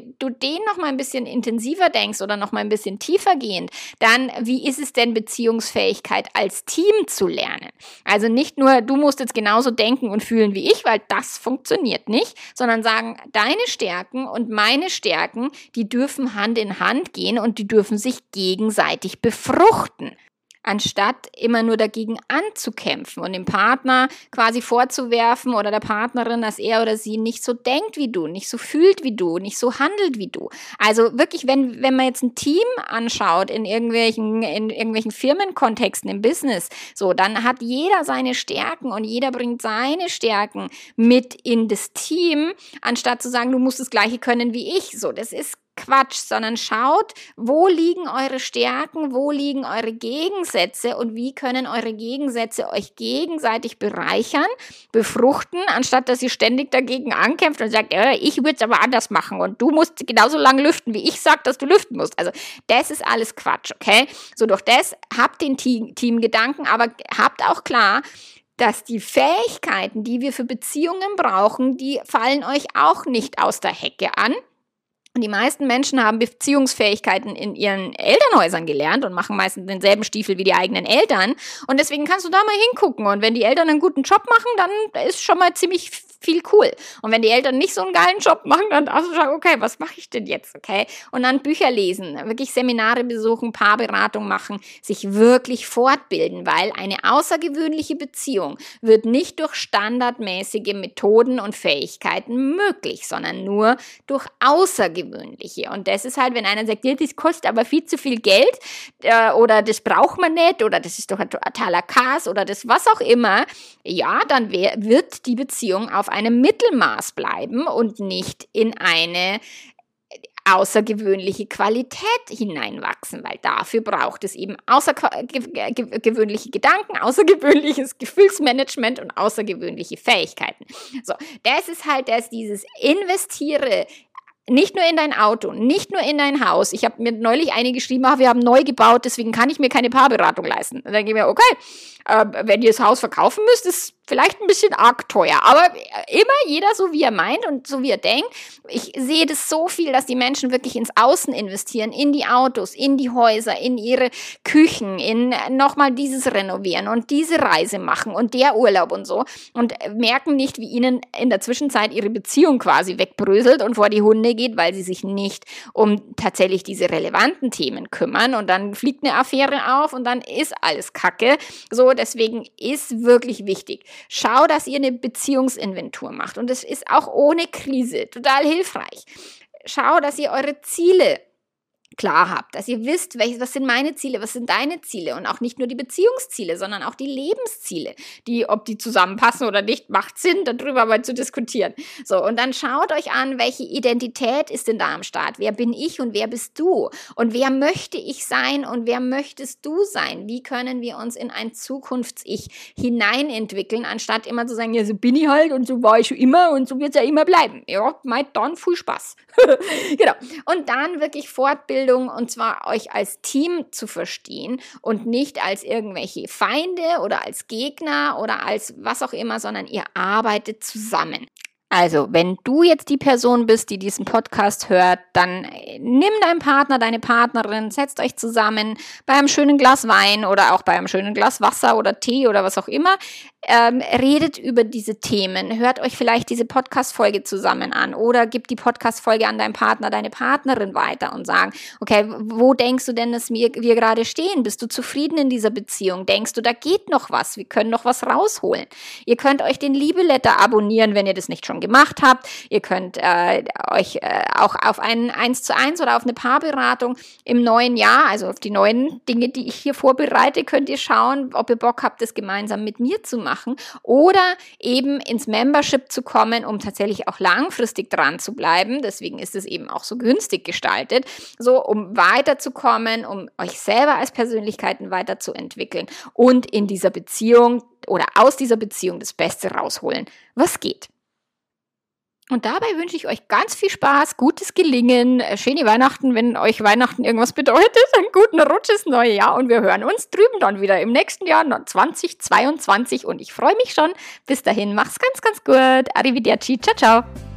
du den noch mal ein bisschen intensiver denkst oder noch mal ein bisschen tiefer gehend, dann wie ist es denn Beziehungsfähigkeit als Team zu lernen? Also nicht nur du musst jetzt genauso denken und fühlen wie ich, weil das funktioniert nicht, sondern sagen, deine Stärken und meine Stärken, die dürfen Hand in Hand gehen und die dürfen sich gegenseitig befruchten anstatt immer nur dagegen anzukämpfen und dem Partner quasi vorzuwerfen oder der Partnerin, dass er oder sie nicht so denkt wie du, nicht so fühlt wie du, nicht so handelt wie du. Also wirklich, wenn, wenn man jetzt ein Team anschaut in irgendwelchen, in irgendwelchen Firmenkontexten im Business, so, dann hat jeder seine Stärken und jeder bringt seine Stärken mit in das Team, anstatt zu sagen, du musst das Gleiche können wie ich. So, das ist Quatsch, sondern schaut, wo liegen eure Stärken, wo liegen eure Gegensätze und wie können eure Gegensätze euch gegenseitig bereichern, befruchten, anstatt dass ihr ständig dagegen ankämpft und sagt, äh, ich würde es aber anders machen und du musst genauso lange lüften, wie ich sage, dass du lüften musst. Also das ist alles Quatsch, okay? So durch das habt den Teamgedanken, aber habt auch klar, dass die Fähigkeiten, die wir für Beziehungen brauchen, die fallen euch auch nicht aus der Hecke an und die meisten Menschen haben Beziehungsfähigkeiten in ihren Elternhäusern gelernt und machen meistens denselben Stiefel wie die eigenen Eltern. Und deswegen kannst du da mal hingucken. Und wenn die Eltern einen guten Job machen, dann ist schon mal ziemlich viel cool. Und wenn die Eltern nicht so einen geilen Job machen, dann darfst du sagen, okay, was mache ich denn jetzt, okay? Und dann Bücher lesen, wirklich Seminare besuchen, Paarberatung machen, sich wirklich fortbilden, weil eine außergewöhnliche Beziehung wird nicht durch standardmäßige Methoden und Fähigkeiten möglich, sondern nur durch außergewöhnliche. Und das ist halt, wenn einer sagt, ja, das kostet aber viel zu viel Geld äh, oder das braucht man nicht oder das ist doch ein totaler Chaos oder das was auch immer, ja, dann wird die Beziehung auf einem Mittelmaß bleiben und nicht in eine außergewöhnliche Qualität hineinwachsen, weil dafür braucht es eben außergewöhnliche Gedanken, außergewöhnliches [laughs] Gefühlsmanagement und außergewöhnliche Fähigkeiten. So, das ist halt das, dieses investiere nicht nur in dein Auto, nicht nur in dein Haus. Ich habe mir neulich eine geschrieben, ach, wir haben neu gebaut, deswegen kann ich mir keine Paarberatung leisten. Und dann denke ich mir, okay, äh, wenn ihr das Haus verkaufen müsst, ist vielleicht ein bisschen arg teuer. Aber immer jeder so, wie er meint und so, wie er denkt. Ich sehe das so viel, dass die Menschen wirklich ins Außen investieren, in die Autos, in die Häuser, in ihre Küchen, in nochmal dieses renovieren und diese Reise machen und der Urlaub und so. Und merken nicht, wie ihnen in der Zwischenzeit ihre Beziehung quasi wegbröselt und vor die Hunde geht, weil sie sich nicht um tatsächlich diese relevanten Themen kümmern. Und dann fliegt eine Affäre auf und dann ist alles Kacke. So, deswegen ist wirklich wichtig. Schau, dass ihr eine Beziehungsinventur macht. Und es ist auch ohne Krise total hilfreich. Schau, dass ihr eure Ziele klar habt, dass ihr wisst, welche, was sind meine Ziele, was sind deine Ziele und auch nicht nur die Beziehungsziele, sondern auch die Lebensziele, die, ob die zusammenpassen oder nicht, macht Sinn, darüber mal zu diskutieren. So, und dann schaut euch an, welche Identität ist denn da am Start? Wer bin ich und wer bist du? Und wer möchte ich sein und wer möchtest du sein? Wie können wir uns in ein Zukunfts-Ich hineinentwickeln, anstatt immer zu sagen, ja, so bin ich halt und so war ich schon immer und so wird es ja immer bleiben. Ja, meint dann viel Spaß. [laughs] genau. Und dann wirklich fortbilden Bildung und zwar euch als Team zu verstehen und nicht als irgendwelche Feinde oder als Gegner oder als was auch immer, sondern ihr arbeitet zusammen. Also, wenn du jetzt die Person bist, die diesen Podcast hört, dann äh, nimm deinen Partner, deine Partnerin, setzt euch zusammen bei einem schönen Glas Wein oder auch bei einem schönen Glas Wasser oder Tee oder was auch immer. Ähm, redet über diese Themen, hört euch vielleicht diese Podcast-Folge zusammen an oder gib die Podcast-Folge an deinen Partner, deine Partnerin weiter und sagen, okay, wo denkst du denn, dass wir, wir gerade stehen? Bist du zufrieden in dieser Beziehung? Denkst du, da geht noch was? Wir können noch was rausholen. Ihr könnt euch den Liebeletter abonnieren, wenn ihr das nicht schon gemacht habt. Ihr könnt äh, euch äh, auch auf ein 1 zu 1 oder auf eine Paarberatung im neuen Jahr, also auf die neuen Dinge, die ich hier vorbereite, könnt ihr schauen, ob ihr Bock habt, das gemeinsam mit mir zu machen oder eben ins Membership zu kommen, um tatsächlich auch langfristig dran zu bleiben. Deswegen ist es eben auch so günstig gestaltet, so um weiterzukommen, um euch selber als Persönlichkeiten weiterzuentwickeln und in dieser Beziehung oder aus dieser Beziehung das Beste rausholen, was geht. Und dabei wünsche ich euch ganz viel Spaß, gutes Gelingen, äh, schöne Weihnachten, wenn euch Weihnachten irgendwas bedeutet, [laughs] einen guten Rutsch ins neue Jahr und wir hören uns drüben dann wieder im nächsten Jahr 2022 und ich freue mich schon. Bis dahin, mach's ganz, ganz gut. Arrivederci, ciao, ciao.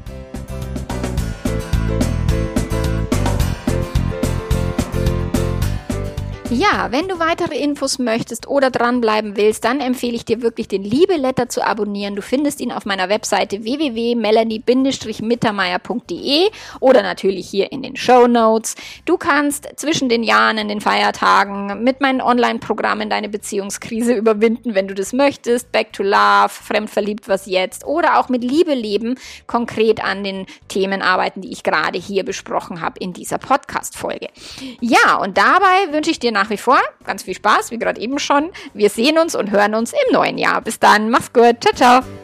Ja, wenn du weitere Infos möchtest oder dranbleiben willst, dann empfehle ich dir wirklich den Liebe-Letter zu abonnieren. Du findest ihn auf meiner Webseite www.melanie-mittermeier.de oder natürlich hier in den Show Notes. Du kannst zwischen den Jahren, in den Feiertagen mit meinen Online-Programmen deine Beziehungskrise überwinden, wenn du das möchtest. Back to Love, Fremdverliebt, was jetzt oder auch mit Liebe leben, konkret an den Themen arbeiten, die ich gerade hier besprochen habe in dieser Podcast-Folge. Ja, und dabei wünsche ich dir nach wie vor ganz viel Spaß, wie gerade eben schon. Wir sehen uns und hören uns im neuen Jahr. Bis dann, mach's gut, ciao, ciao.